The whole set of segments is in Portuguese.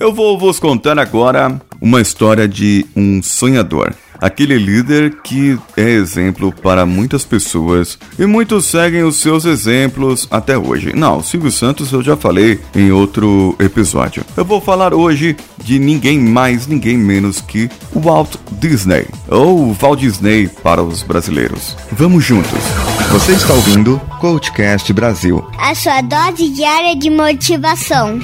Eu vou vos contar agora uma história de um sonhador. Aquele líder que é exemplo para muitas pessoas e muitos seguem os seus exemplos até hoje. Não, Silvio Santos eu já falei em outro episódio. Eu vou falar hoje de ninguém mais, ninguém menos que Walt Disney, ou Walt Disney para os brasileiros. Vamos juntos. Você está ouvindo Coachcast Brasil a sua dose diária de motivação.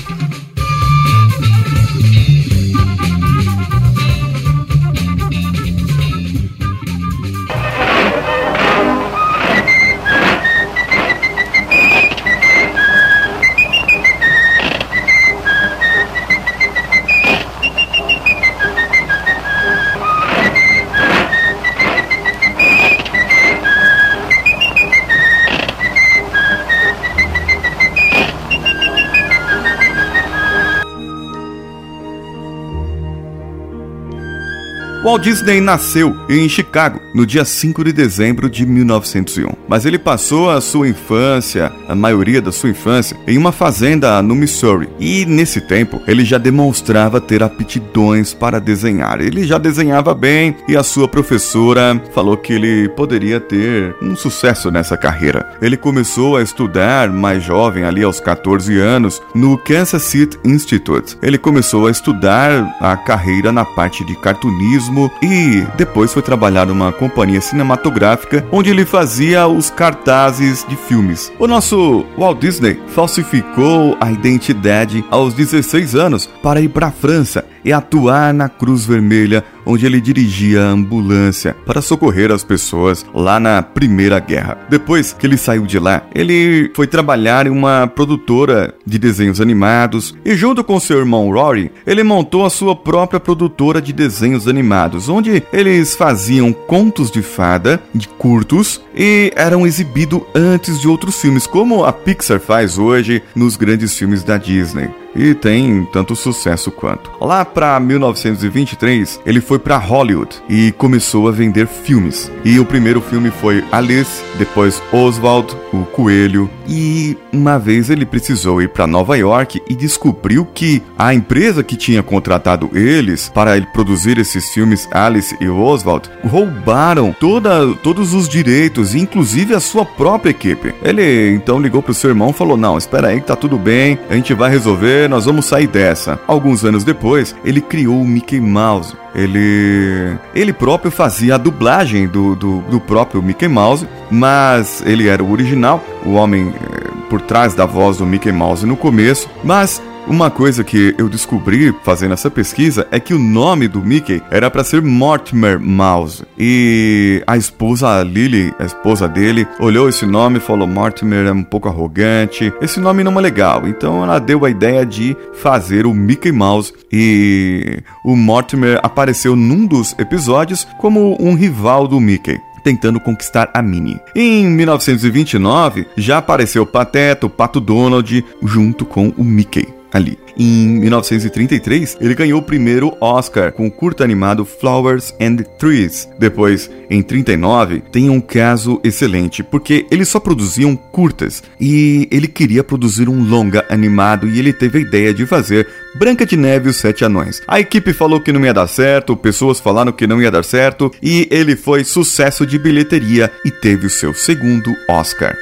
Walt Disney nasceu em Chicago no dia 5 de dezembro de 1901, mas ele passou a sua infância, a maioria da sua infância, em uma fazenda no Missouri. E nesse tempo, ele já demonstrava ter aptidões para desenhar. Ele já desenhava bem e a sua professora falou que ele poderia ter um sucesso nessa carreira. Ele começou a estudar mais jovem, ali aos 14 anos, no Kansas City Institute. Ele começou a estudar a carreira na parte de cartunismo e depois foi trabalhar numa companhia cinematográfica onde ele fazia os cartazes de filmes. O nosso Walt Disney falsificou a identidade aos 16 anos para ir para a França e atuar na Cruz Vermelha onde ele dirigia a ambulância para socorrer as pessoas lá na Primeira Guerra. Depois que ele saiu de lá, ele foi trabalhar em uma produtora de desenhos animados e, junto com seu irmão Rory, ele montou a sua própria produtora de desenhos animados, onde eles faziam contos de fada de curtos e eram exibidos antes de outros filmes, como a Pixar faz hoje nos grandes filmes da Disney e tem tanto sucesso quanto. Lá para 1923, ele foi para Hollywood e começou a vender filmes. E o primeiro filme foi Alice, depois Oswald, o coelho, e uma vez ele precisou ir para Nova York e descobriu que a empresa que tinha contratado eles para ele produzir esses filmes Alice e Oswald roubaram toda, todos os direitos, inclusive a sua própria equipe. Ele então ligou pro seu irmão e falou: "Não, espera aí que tá tudo bem, a gente vai resolver nós vamos sair dessa. Alguns anos depois, ele criou o Mickey Mouse. Ele, ele próprio fazia a dublagem do, do, do próprio Mickey Mouse, mas ele era o original, o homem eh, por trás da voz do Mickey Mouse no começo, mas uma coisa que eu descobri fazendo essa pesquisa é que o nome do Mickey era para ser Mortimer Mouse. E a esposa Lily, a esposa dele, olhou esse nome e falou: Mortimer é um pouco arrogante, esse nome não é legal. Então ela deu a ideia de fazer o Mickey Mouse e o Mortimer apareceu num dos episódios como um rival do Mickey tentando conquistar a Minnie. Em 1929, já apareceu o Pateta, o Pato Donald, junto com o Mickey ali. Em 1933, ele ganhou o primeiro Oscar com o curto animado Flowers and Trees. Depois, em 39, tem um caso excelente, porque eles só produziam curtas e ele queria produzir um longa animado e ele teve a ideia de fazer Branca de Neve e os Sete Anões. A equipe falou que não ia dar certo, pessoas falaram que não ia dar certo e ele foi sucesso de bilheteria e teve o seu segundo Oscar.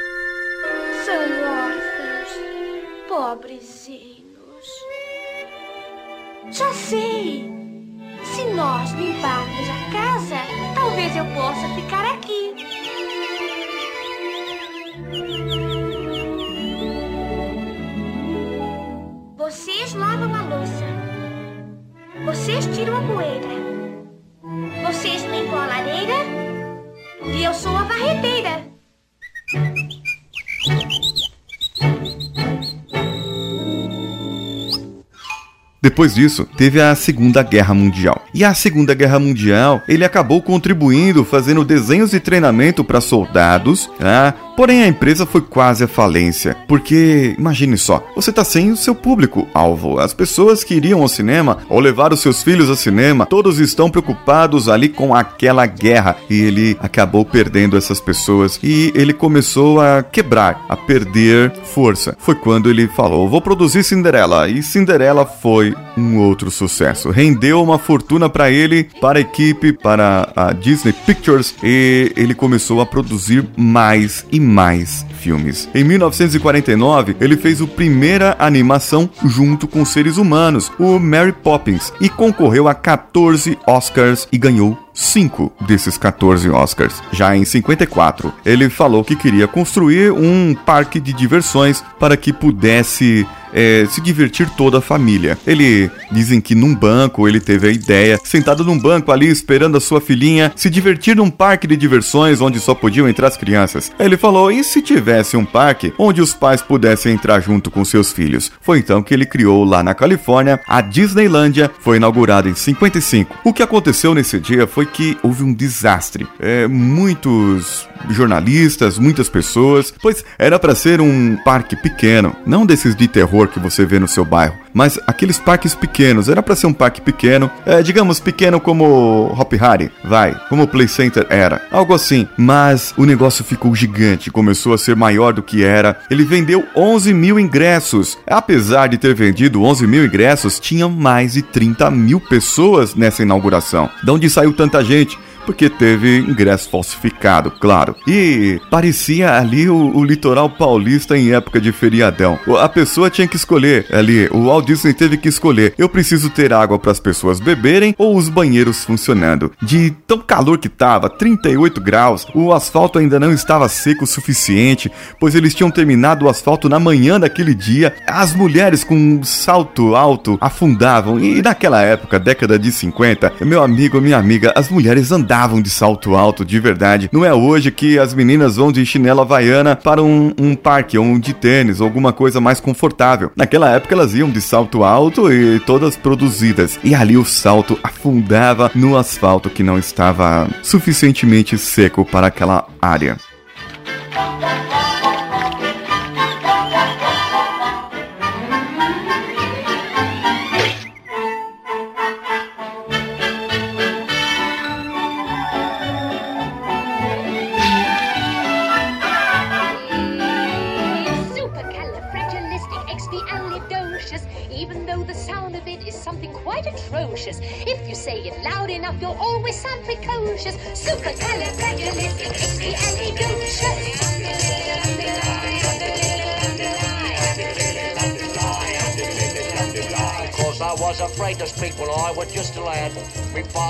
Depois disso, teve a Segunda Guerra Mundial. E a Segunda Guerra Mundial, ele acabou contribuindo, fazendo desenhos de treinamento para soldados, tá? Porém, a empresa foi quase à falência, porque imagine só, você está sem o seu público-alvo. As pessoas que iriam ao cinema ou levar os seus filhos ao cinema, todos estão preocupados ali com aquela guerra e ele acabou perdendo essas pessoas e ele começou a quebrar, a perder força. Foi quando ele falou: "Vou produzir Cinderela" e Cinderela foi um outro sucesso. Rendeu uma fortuna para ele, para a equipe, para a Disney Pictures e ele começou a produzir mais e mais filmes. Em 1949, ele fez a primeira animação junto com seres humanos, o Mary Poppins, e concorreu a 14 Oscars e ganhou 5 desses 14 Oscars. Já em 54, ele falou que queria construir um parque de diversões para que pudesse é, se divertir toda a família. Ele dizem que num banco ele teve a ideia, sentado num banco ali esperando a sua filhinha se divertir num parque de diversões onde só podiam entrar as crianças. Ele falou: e se tivesse um parque onde os pais pudessem entrar junto com seus filhos? Foi então que ele criou lá na Califórnia a Disneylândia, foi inaugurada em 55. O que aconteceu nesse dia foi que houve um desastre. É, muitos jornalistas, muitas pessoas, pois era para ser um parque pequeno, não desses de terror que você vê no seu bairro, mas aqueles parques pequenos. Era para ser um parque pequeno, é, digamos pequeno como Hop Harry, vai, como o Play Center era, algo assim. Mas o negócio ficou gigante, começou a ser maior do que era. Ele vendeu 11 mil ingressos. Apesar de ter vendido 11 mil ingressos, tinham mais de 30 mil pessoas nessa inauguração. De onde saiu tanta gente? Porque teve ingresso falsificado, claro. E parecia ali o, o, litoral paulista em época de feriadão. A pessoa tinha que escolher ali, o Walt Disney teve que escolher: eu preciso ter água para as pessoas beberem ou os banheiros funcionando. De tão calor que tava, 38 graus, o asfalto ainda não estava seco o suficiente, pois eles tinham terminado o asfalto na manhã daquele dia. As mulheres com um salto alto afundavam e naquela época, década de 50, meu amigo, minha amiga, as mulheres andavam andavam de salto alto de verdade. Não é hoje que as meninas vão de chinela havaiana para um, um parque ou um de tênis ou alguma coisa mais confortável. Naquela época elas iam de salto alto e todas produzidas. E ali o salto afundava no asfalto que não estava suficientemente seco para aquela área.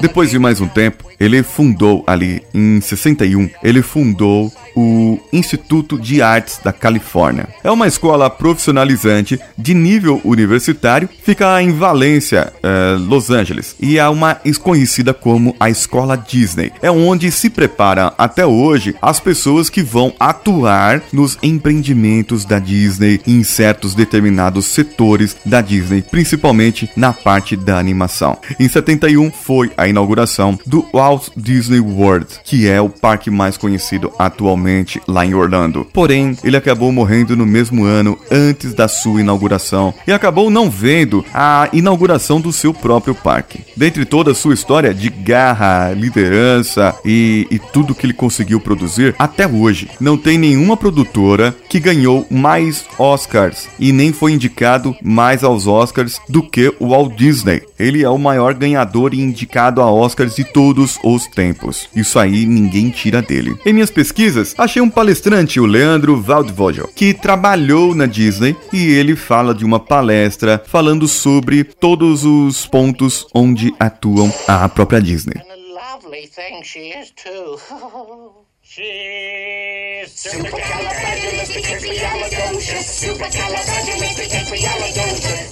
Depois de mais um tempo, ele fundou ali em 61, ele fundou o Instituto de Artes da Califórnia. É uma escola profissionalizante de nível universitário, fica em Valência, eh, Los Angeles, e é uma conhecida como a Escola Disney. É onde se prepara até hoje as pessoas que vão atuar nos empreendimentos da Disney em certos determinados setores da Disney, principalmente na parte da animação. Em 71 foi a inauguração do Walt Disney World, que é o parque mais conhecido atualmente lá em Orlando. Porém, ele acabou morrendo no mesmo ano antes da sua inauguração e acabou não vendo a inauguração do seu próprio parque. Dentre toda a sua história de garra, liderança e, e tudo que ele conseguiu produzir, até hoje não tem nenhuma produtora que ganhou mais Oscars e nem foi indicado mais aos Oscars do que o Walt Disney. Ele é o maior ganhador e indicado a Oscars de todos os tempos. Isso aí ninguém tira dele. Em minhas pesquisas, achei um palestrante, o Leandro Waldvogel, que trabalhou na Disney e ele fala de uma palestra falando sobre todos os pontos onde atuam a própria Disney.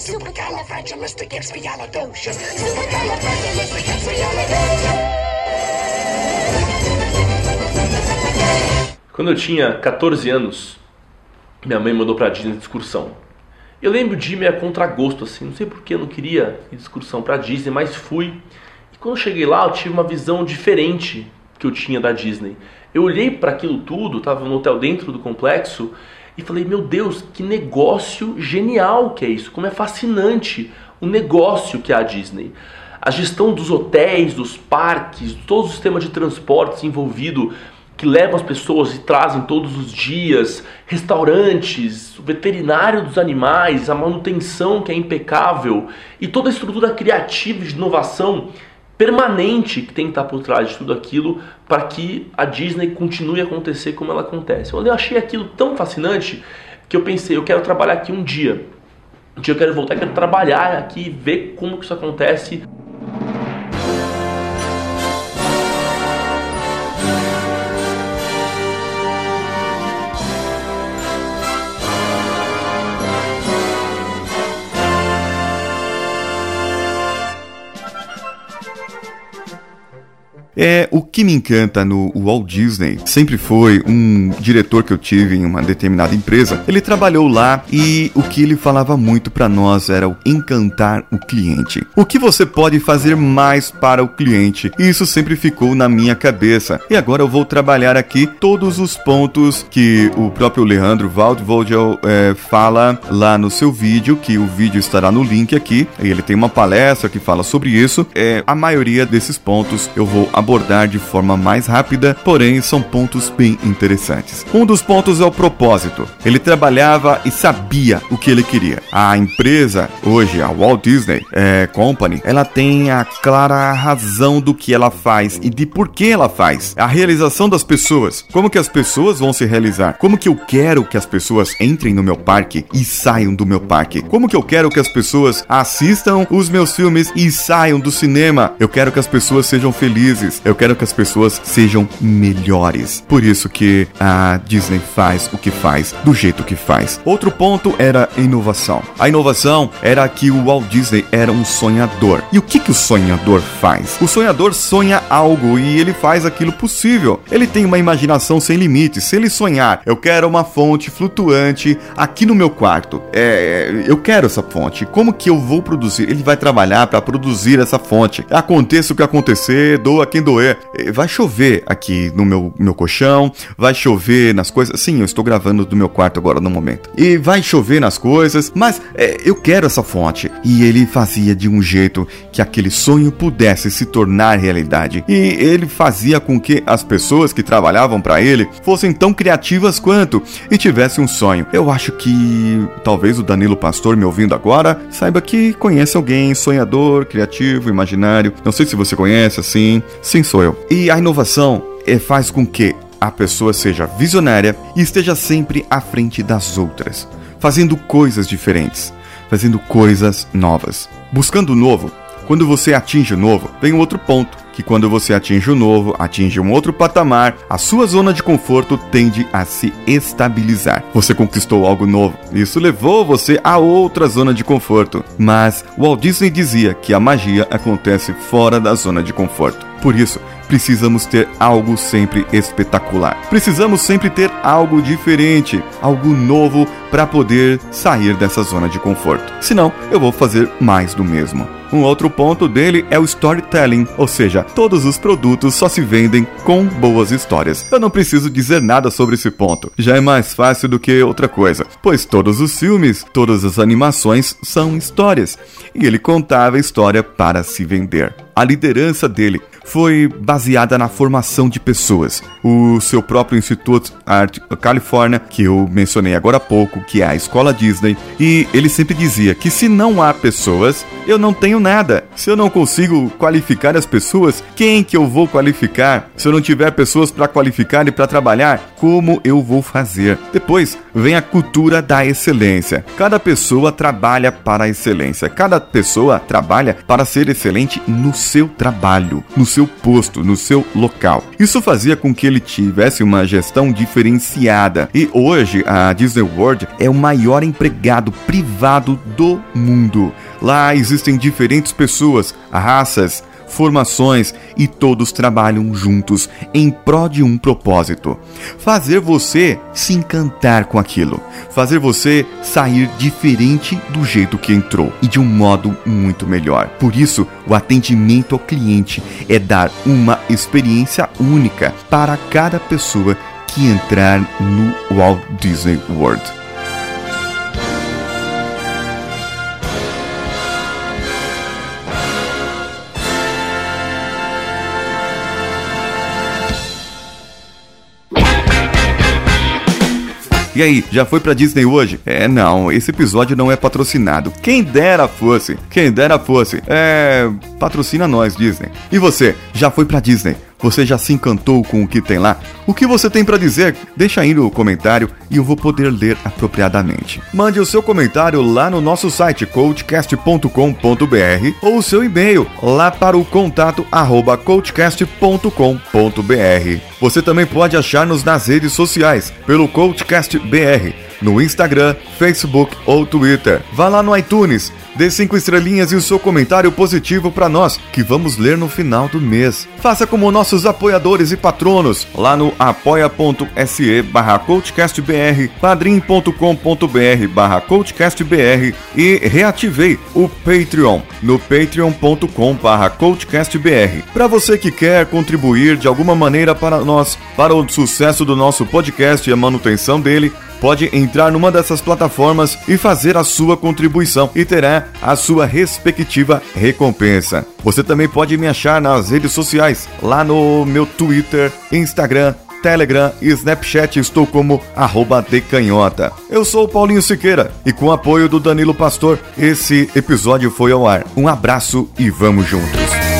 Supercalifragilisticexpialidocious. Quando eu tinha 14 anos, minha mãe mandou pra Disney de excursão. Eu lembro de ir meio a contragosto, assim, não sei porque eu não queria ir de excursão pra Disney, mas fui. E quando cheguei lá, eu tive uma visão diferente que eu tinha da Disney Eu olhei para aquilo tudo, estava no hotel dentro do complexo e falei: "Meu Deus, que negócio genial que é isso! Como é fascinante o negócio que é a Disney." A gestão dos hotéis, dos parques, todo o sistema de transportes envolvido que levam as pessoas e trazem todos os dias, restaurantes, o veterinário dos animais, a manutenção que é impecável e toda a estrutura criativa de inovação permanente que tem que estar por trás de tudo aquilo para que a Disney continue a acontecer como ela acontece. Eu achei aquilo tão fascinante que eu pensei, eu quero trabalhar aqui um dia. Um dia eu quero voltar, quero trabalhar aqui, ver como que isso acontece. É, o que me encanta no Walt Disney sempre foi um diretor que eu tive em uma determinada empresa. Ele trabalhou lá e o que ele falava muito para nós era o encantar o cliente. O que você pode fazer mais para o cliente? Isso sempre ficou na minha cabeça. E agora eu vou trabalhar aqui todos os pontos que o próprio Leandro Waldvogel é, fala lá no seu vídeo, que o vídeo estará no link aqui. E ele tem uma palestra que fala sobre isso. É, a maioria desses pontos eu vou abordar de forma mais rápida, porém são pontos bem interessantes. Um dos pontos é o propósito. Ele trabalhava e sabia o que ele queria. A empresa, hoje, a Walt Disney é, Company, ela tem a clara razão do que ela faz e de por que ela faz. A realização das pessoas. Como que as pessoas vão se realizar? Como que eu quero que as pessoas entrem no meu parque e saiam do meu parque? Como que eu quero que as pessoas assistam os meus filmes e saiam do cinema? Eu quero que as pessoas sejam felizes melhores. Eu quero que as pessoas sejam melhores. Por isso que a Disney faz o que faz, do jeito que faz. Outro ponto era inovação. A inovação era que o Walt Disney era um sonhador. E o que, que o sonhador faz? O sonhador sonha algo e ele faz aquilo possível. Ele tem uma imaginação sem limites. Se ele sonhar, eu quero uma fonte flutuante aqui no meu quarto. É, eu quero essa fonte. Como que eu vou produzir? Ele vai trabalhar para produzir essa fonte. Aconteça o que acontecer, doa quem doer. Eh, vai chover aqui no meu, meu colchão, vai chover nas coisas. Sim, eu estou gravando do meu quarto agora no momento. E vai chover nas coisas, mas é, eu quero essa fonte. E ele fazia de um jeito que aquele sonho pudesse se tornar realidade. E ele fazia com que as pessoas que trabalhavam para ele fossem tão criativas quanto e tivessem um sonho. Eu acho que talvez o Danilo Pastor me ouvindo agora saiba que conhece alguém sonhador, criativo, imaginário. Não sei se você conhece assim. Sim, sou eu. E a inovação é, faz com que a pessoa seja visionária e esteja sempre à frente das outras, fazendo coisas diferentes, fazendo coisas novas. Buscando o novo, quando você atinge o novo, vem um outro ponto, que quando você atinge o novo, atinge um outro patamar, a sua zona de conforto tende a se estabilizar. Você conquistou algo novo, isso levou você a outra zona de conforto. Mas Walt Disney dizia que a magia acontece fora da zona de conforto. Por isso, precisamos ter algo sempre espetacular. Precisamos sempre ter algo diferente, algo novo para poder sair dessa zona de conforto. Senão, eu vou fazer mais do mesmo. Um outro ponto dele é o storytelling, ou seja, todos os produtos só se vendem com boas histórias. Eu não preciso dizer nada sobre esse ponto, já é mais fácil do que outra coisa, pois todos os filmes, todas as animações são histórias, e ele contava a história para se vender. A liderança dele foi baseada na formação de pessoas. O seu próprio Instituto Art California, que eu mencionei agora há pouco, que é a escola Disney, e ele sempre dizia que se não há pessoas, eu não tenho nada. Se eu não consigo qualificar as pessoas, quem que eu vou qualificar? Se eu não tiver pessoas para qualificar e para trabalhar, como eu vou fazer? Depois vem a cultura da excelência. Cada pessoa trabalha para a excelência. Cada pessoa trabalha para ser excelente no seu trabalho, no seu posto, no seu local. Isso fazia com que ele tivesse uma gestão diferenciada. E hoje a Disney World é o maior empregado privado do mundo. Lá existem diferentes pessoas, raças, formações e todos trabalham juntos em prol de um propósito: fazer você se encantar com aquilo, fazer você sair diferente do jeito que entrou e de um modo muito melhor. Por isso, o atendimento ao cliente é dar uma experiência única para cada pessoa que entrar no Walt Disney World. E aí, já foi pra Disney hoje? É, não, esse episódio não é patrocinado. Quem dera fosse, quem dera fosse. É. Patrocina nós, Disney. E você, já foi pra Disney? Você já se encantou com o que tem lá? O que você tem para dizer? Deixa aí no comentário e eu vou poder ler apropriadamente. Mande o seu comentário lá no nosso site coachcast.com.br ou o seu e-mail lá para o contato arroba coachcast.com.br. Você também pode achar-nos nas redes sociais pelo CoachCastBR no Instagram, Facebook ou Twitter. Vá lá no iTunes, dê cinco estrelinhas e o seu comentário positivo para nós, que vamos ler no final do mês. Faça como nossos apoiadores e patronos lá no apoia.se barra coachcastbr, padrim.com.br barra coachcastbr e reativei o Patreon no patreon.com barra coachcastbr. Para você que quer contribuir de alguma maneira para nós, para o sucesso do nosso podcast e a manutenção dele, pode entrar numa dessas plataformas e fazer a sua contribuição e terá a sua respectiva recompensa. Você também pode me achar nas redes sociais, lá no meu Twitter, Instagram, Telegram e Snapchat estou como decanhota. Eu sou o Paulinho Siqueira e com o apoio do Danilo Pastor, esse episódio foi ao ar. Um abraço e vamos juntos!